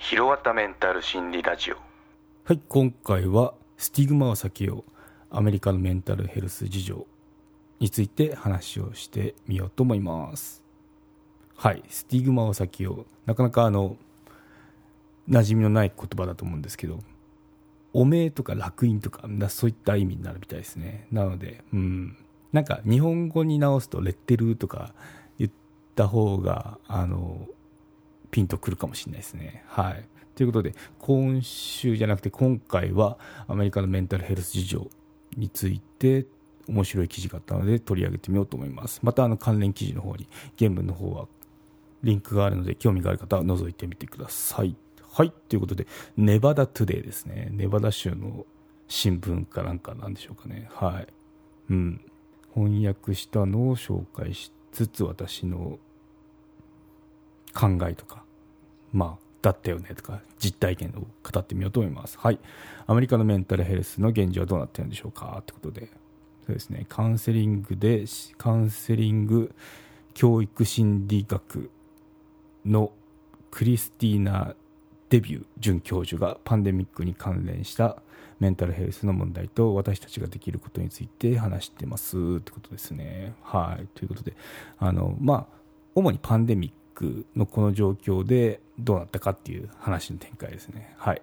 ひろわたメンタル心理ラジオ。はい今回はスティグマを避けようアメリカのメンタルヘルス事情について話をしてみようと思います。はいスティグマを避けようなかなかあの馴染みのない言葉だと思うんですけど汚名とか烙印とかそういった意味になるみたいですね。なのでうん。なんか日本語に直すとレッテルとか言った方があのピンとくるかもしれないですね。はい。ということで、今週じゃなくて今回はアメリカのメンタルヘルス事情について面白い記事があったので取り上げてみようと思います。またあの関連記事の方に原文の方はリンクがあるので興味がある方は覗いてみてください。はい。ということで、ネバダトゥデイですね。ネバダ州の新聞かなんかなんでしょうかね。はい。うん。翻訳したのを紹介しつつ私の考えとか、まあ、だったよねとか、実体験を語ってみようと思います。はい。アメリカのメンタルヘルスの現状はどうなってるんでしょうかってことで、そうですね、カウンセリングで、カウンセリング教育心理学のクリスティーナ・デビュー准教授がパンデミックに関連したメンタルヘルスの問題と私たちができることについて話してますってことですね。はい。ということで、あの、まあ、主にパンデミックのこの状況でどうなったかっていう話の展開ですね。はい。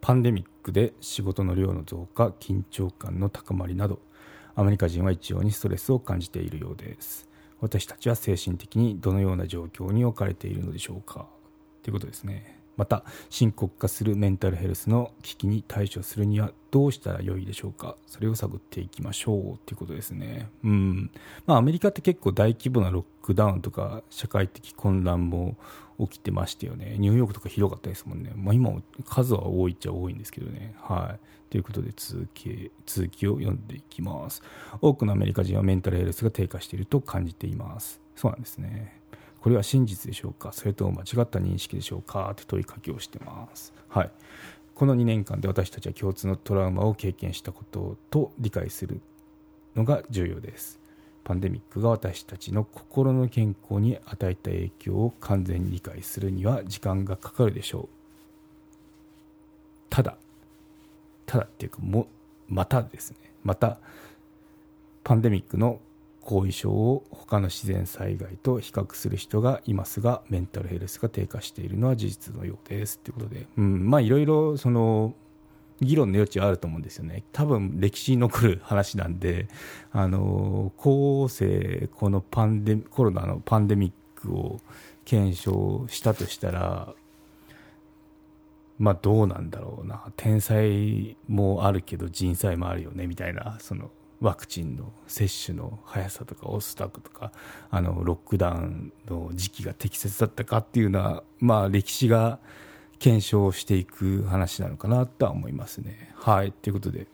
パンデミックで仕事の量の増加、緊張感の高まりなど、アメリカ人は一様にストレスを感じているようです。私たちは精神的にどのような状況に置かれているのでしょうか？ということですね。また深刻化するメンタルヘルスの危機に対処するにはどうしたらよいでしょうか？それを探っていきましょうということですね。うん。まあアメリカって結構大規模なロックダウンとか社会的混乱も起きてましたよね。ニューヨークとかひどかったですもんね、まあ、今も数は多いっちゃ多いんですけどね。はい。ということで続き続きを読んでいきます。多くのアメリカ人はメンタルヘルスが低下していると感じています。そうなんですね。これは真実でしょうか？それとも間違った認識でしょうか？って問いかけをしてます。はい。この2年間で私たちは共通のトラウマを経験したことと理解するのが重要です。パンデミックが私たちの心の健康に与えた影響を完全に理解するには時間がかかるでしょう。ただ、ただっていうかも、またですね、また、パンデミックの後遺症を他の自然災害と比較する人がいますがメンタルヘルスが低下しているのは事実のようです。ということで、うん、まあいろいろその議論の余地はあると思うんですよね。多分歴史に残る話なんであの後世このパンデコロナのパンデミックを検証したとしたらまあどうなんだろうな。天才もあるけど人災もあるよねみたいなそのワクチンの接種の速さとかオスタクとかあのロックダウンの時期が適切だったかっていうのは、まあ、歴史が検証していく話なのかなとは思いますね。はいということで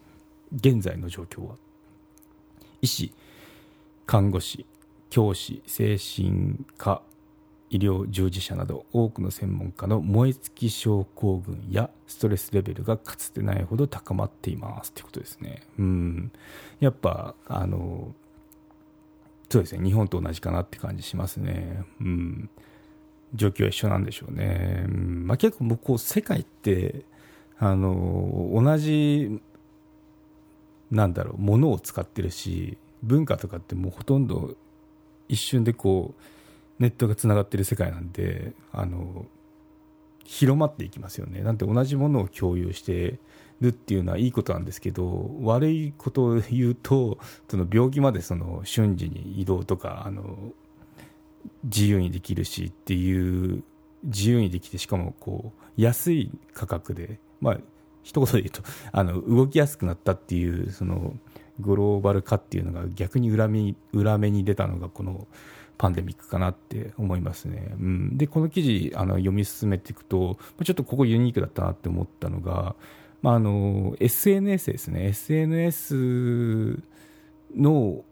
現在の状況は？医師看護師教師精神科医療従事者など多くの専門家の燃え尽き症候群やストレスレベルがかつてないほど高まっていますということですね。うんやっぱあのそうですね日本と同じかなって感じしますね。うん状況は一緒なんでしょうね。うんまあ、結構もうこう世界ってあの同じなんだろうものを使ってるし文化とかってもうほとんど一瞬でこうネットがつながってる世界なんであの広まっていきますよね。なんて同じものを共有してるっていうのはいいことなんですけど悪いことを言うとその病気までその瞬時に移動とかあの自由にできるしっていう自由にできてしかもこう安い価格でまあ一言で言うとあの動きやすくなったっていうそのグローバル化っていうのが逆に裏目裏目に出たのがこのパンデミックかなって思いますね。うん、でこの記事あの読み進めていくとちょっとここユニークだったなって思ったのが、まあ、あの SNS ですね。SNS の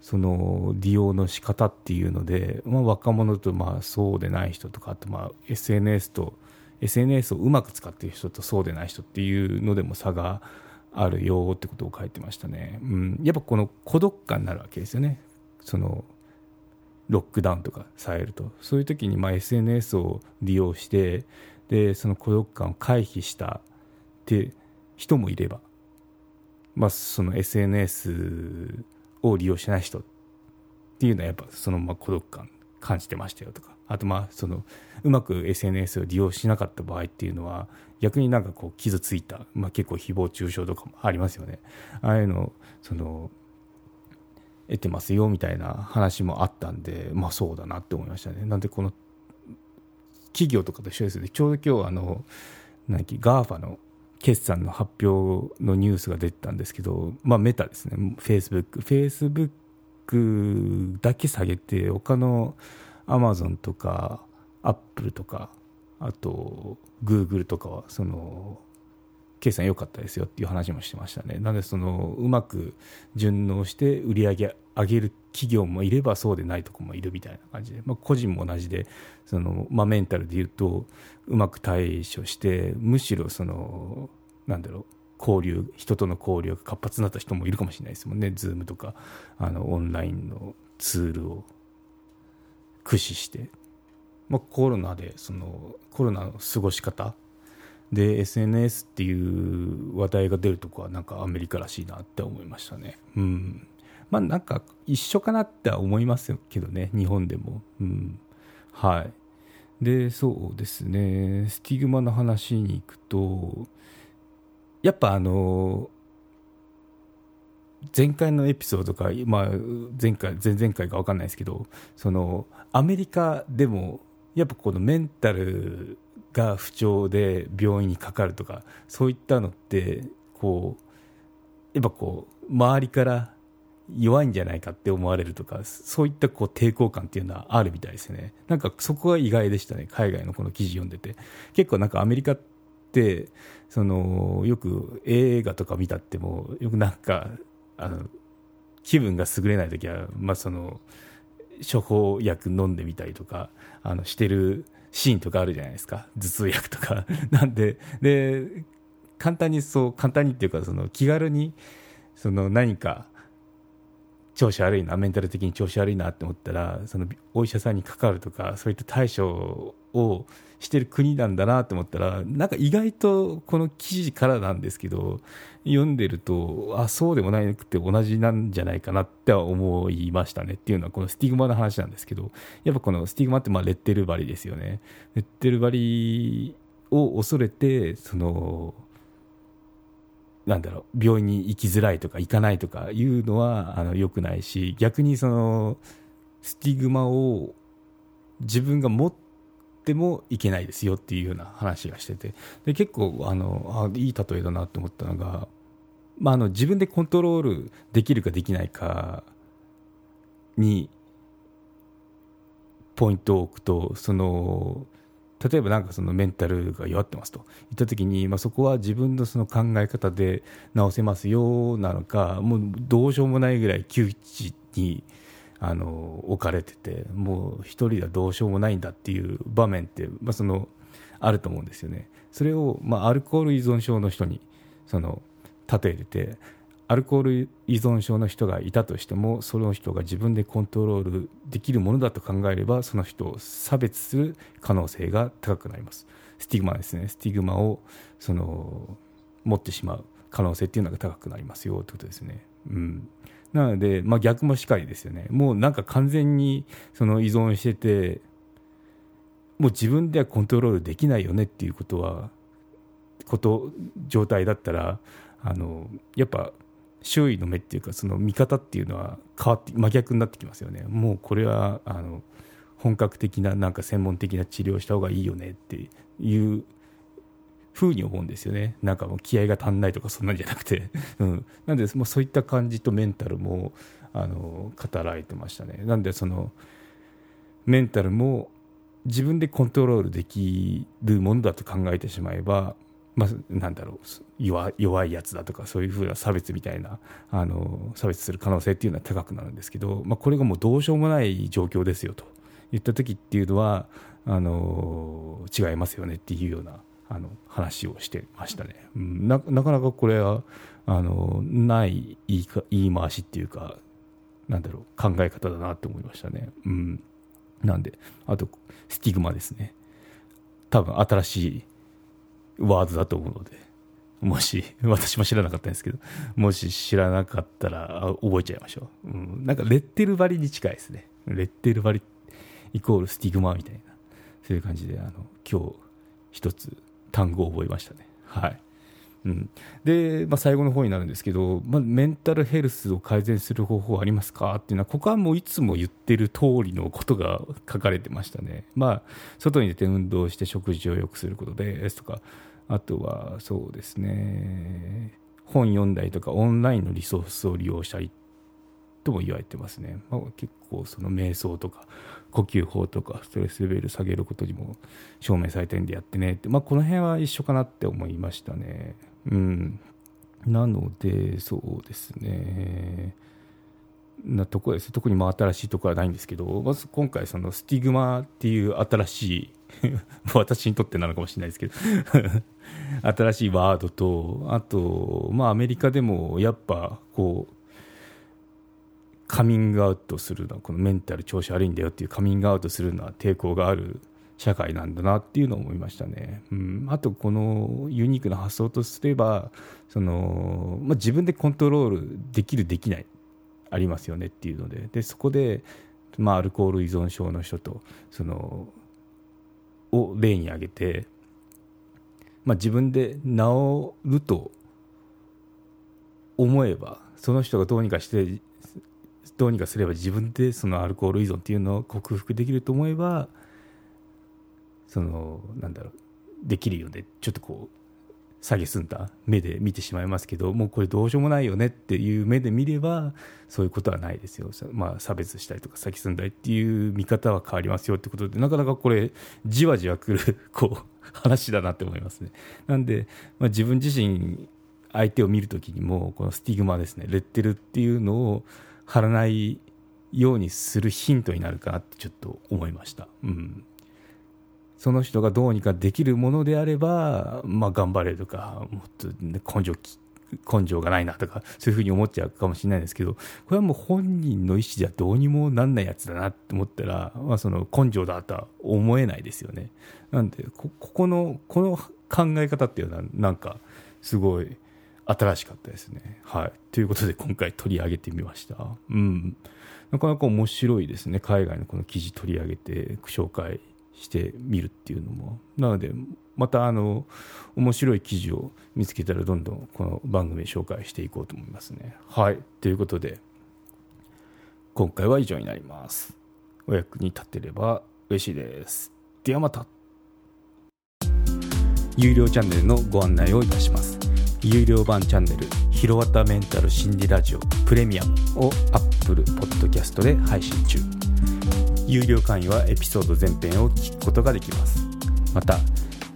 その利用の仕方っていうので、まあ、若者とまあそうでない人とかあとまあ SNS と SNS をうまく使っている人とそうでない人っていうのでも差があるよってことを書いてましたね、うん、やっぱこの孤独感になるわけですよね。そのロックダウンとかされるとそういう時にまあ SNS を利用してでその孤独感を回避したって人もいれば、まあ、その SNS を利用しない人っていうのはやっぱそのまま孤独感感じてましたよとか。あとまあそのうまく SNS を利用しなかった場合っていうのは逆になんかこう傷ついた、まあ、結構誹謗中傷とかもありますよね。ああいうのその得てますよみたいな話もあったんでまあそうだなって思いましたね。なんでこの企業とかと一緒ですよね。ちょうど今日あの何 GAFA の決算の発表のニュースが出てたんですけど、まあ、メタですね、フェイスブック、フェイスブックだけ下げて、他のアマゾンとか、アップルとか、あと、グーグルとかは、その、計算良かったですよっていう話もしてましたね。なので、その、うまく順応して売り上げ上げる企業もいればそうでないとこもいるみたいな感じで、まあ、個人も同じで、その、まあ、メンタルで言うと、うまく対処して、むしろその、なんだろう、交流、人との交流が活発になった人もいるかもしれないですもんね。 Zoom とか、あの、オンラインのツールを駆使して。まあ、コロナで、その、コロナの過ごし方で SNS っていう話題が出るとこはなんかアメリカらしいなって思いましたね。うん。まあなんか一緒かなって思いますけどね、日本でも。うん。はい。で、そうですね、スティグマの話に行くと、やっぱあの、前回のエピソードか、まあ、前回、前々回か分かんないですけど、その、アメリカでも、やっぱこのメンタルが不調で病院にかかるとか、そういったのって、こう、やっぱこう、周りから弱いんじゃないかって思われるとか、そういったこう抵抗感っていうのはあるみたいですね。なんかそこは意外でしたね、海外のこの記事読んでて。結構なんかアメリカって、その、よく映画とか見たっても、よくなんか、あの、気分が優れない時は、まあその、処方薬飲んでみたりとか、あの、してるシーンとかあるじゃないですか。頭痛薬とか。なんで、で、簡単にそう、簡単にっていうか、その気軽に、その何か、調子悪いな、メンタル的に調子悪いなって思ったら、そのお医者さんにかかるとか、そういった対処をしてる国なんだなって思ったら、なんか意外とこの記事からなんですけど、読んでると、あ、そうでもなくて同じなんじゃないかなっては思いましたねっていうのは、このスティグマの話なんですけど、やっぱこのスティグマってまあレッテル張りですよね。レッテル張りを恐れて、その、なんだろう、病院に行きづらいとか行かないとかいうのはあの良くないし、逆にその、スティグマを自分が持ってもいけないですよっていうような話がしてて、で結構あのあ、いい例えだなと思ったのが、まあ、あの自分でコントロールできるかできないかにポイントを置くと、その、例えばなんかそのメンタルが弱ってますと言った時に、まあ、そこは自分のその考え方で直せますよなのかもうどうしようもないぐらい窮地にあの置かれててもう一人ではどうしようもないんだっていう場面って、まあ、そのあると思うんですよね。それを、まあ、アルコール依存症の人にその例えてアルコール依存症の人がいたとしてもその人が自分でコントロールできるものだと考えればその人を差別する可能性が高くなります。スティグマですね。スティグマをその持ってしまう可能性っていうのが高くなりますよということですね。うん。なので、まあ、逆もしかりですよね。もうなんか完全にその依存しててもう自分ではコントロールできないよねっていうことはこと状態だったらあのやっぱ周囲の目っていうかその見方っていうのは変わって真逆になってきますよね。もうこれはあの本格的ななんか専門的な治療した方がいいよねっていうふうに思うんですよね。なんかもう気合が足んないとかそんなんじゃなくて、うん、なんでもうそういった感じとメンタルもあの語られてましたね。なんでそのメンタルも自分でコントロールできるものだと考えてしまえば、まあ、なんだろう弱弱いやつだとかそういうふうな差別みたいなあの差別する可能性っていうのは高くなるんですけど、まあ、これがもうどうしようもない状況ですよと言った時っていうのはあの違いますよねっていうようなあの話をしてましたね、うん、ななかなかこれはあのない言いか言い回しっていうかなんだろう考え方だなって思いましたね、うん、なんであとスティグマですね。多分新しいワードだと思うので。もし私も知らなかったんですけど。もし知らなかったら覚えちゃいましょう、うん、なんかレッテル張りに近いですね。レッテル張りイコールスティグマみたいな。そういう感じであの今日一つ単語を覚えましたね。はい。うん、で、まあ、最後の方になるんですけど、まあ、メンタルヘルスを改善する方法ありますか？っていうのは、ここはもういつも言ってる通りのことが書かれてましたね。まあ、外に出て運動して食事を良くすることですとか、あとはそうですね、本読んだりとか、オンラインのリソースを利用したりとも言われてますね。まあ、結構その瞑想とか、呼吸法とかストレスレベル下げることにも証明されてるんでやってねって、まあ、この辺は一緒かなって思いましたね。うん。なので、そうですね。なとこです。特にまあ新しいところはないんですけど、まず今回、そのスティグマっていう新しい 私にとってなのかもしれないですけど 新しいワードと、あと、まあアメリカでもやっぱこう、カミングアウトするのはこのメンタル調子悪いんだよっていうカミングアウトするのは抵抗がある社会なんだなっていうのを思いましたね。うん、あとこのユニークな発想とすればその、まあ、自分でコントロールできるできないありますよねっていうのででそこで、まあ、アルコール依存症の人とそのを例に挙げて、まあ、自分で治ると思えばその人がどうにかしてどうにかすれば自分でそのアルコール依存っていうのを克服できると思えばそのなんだろうできるよねちょっとこう下げすんだ目で見てしまいますけどもうこれどうしようもないよねっていう目で見ればそういうことはないですよ、まあ、差別したりとか先進んだりっていう見方は変わりますよってことでなかなかこれじわじわくるこう話だなって思いますねなんで、まあ、自分自身相手を見るときにもこのスティグマですねレッテルっていうのを貼らないようにするヒントになるかなってちょっと思いました。うん。その人がどうにかできるものであれば、まあ頑張れとか、もっと、根性根性がないなとか、そういうふうに思っちゃうかもしれないですけど、これはもう本人の意思じゃどうにもなんないやつだなって思ったら、まあその根性だとは思えないですよね。なんで、ここの、この考え方っていうのはなんか、すごい、新しかったですね。はい。ということで今回取り上げてみました。うん。なかなか面白いですね。海外のこの記事取り上げて紹介してみるっていうのも。なので、またあの、面白い記事を見つけたらどんどんこの番組紹介していこうと思いますね。はい。ということで、今回は以上になります。お役に立てれば嬉しいです。ではまた。有料チャンネルのご案内をいたします。有料版チャンネル「ひろわたメンタル心理ラジオプレミアム」を Apple Podcast で配信中有料会員はエピソード全編を聞くことができます。また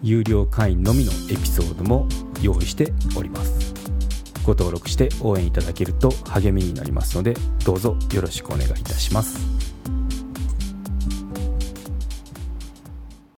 有料会員のみのエピソードも用意しております。ご登録して応援いただけると励みになりますのでどうぞよろしくお願いいたします。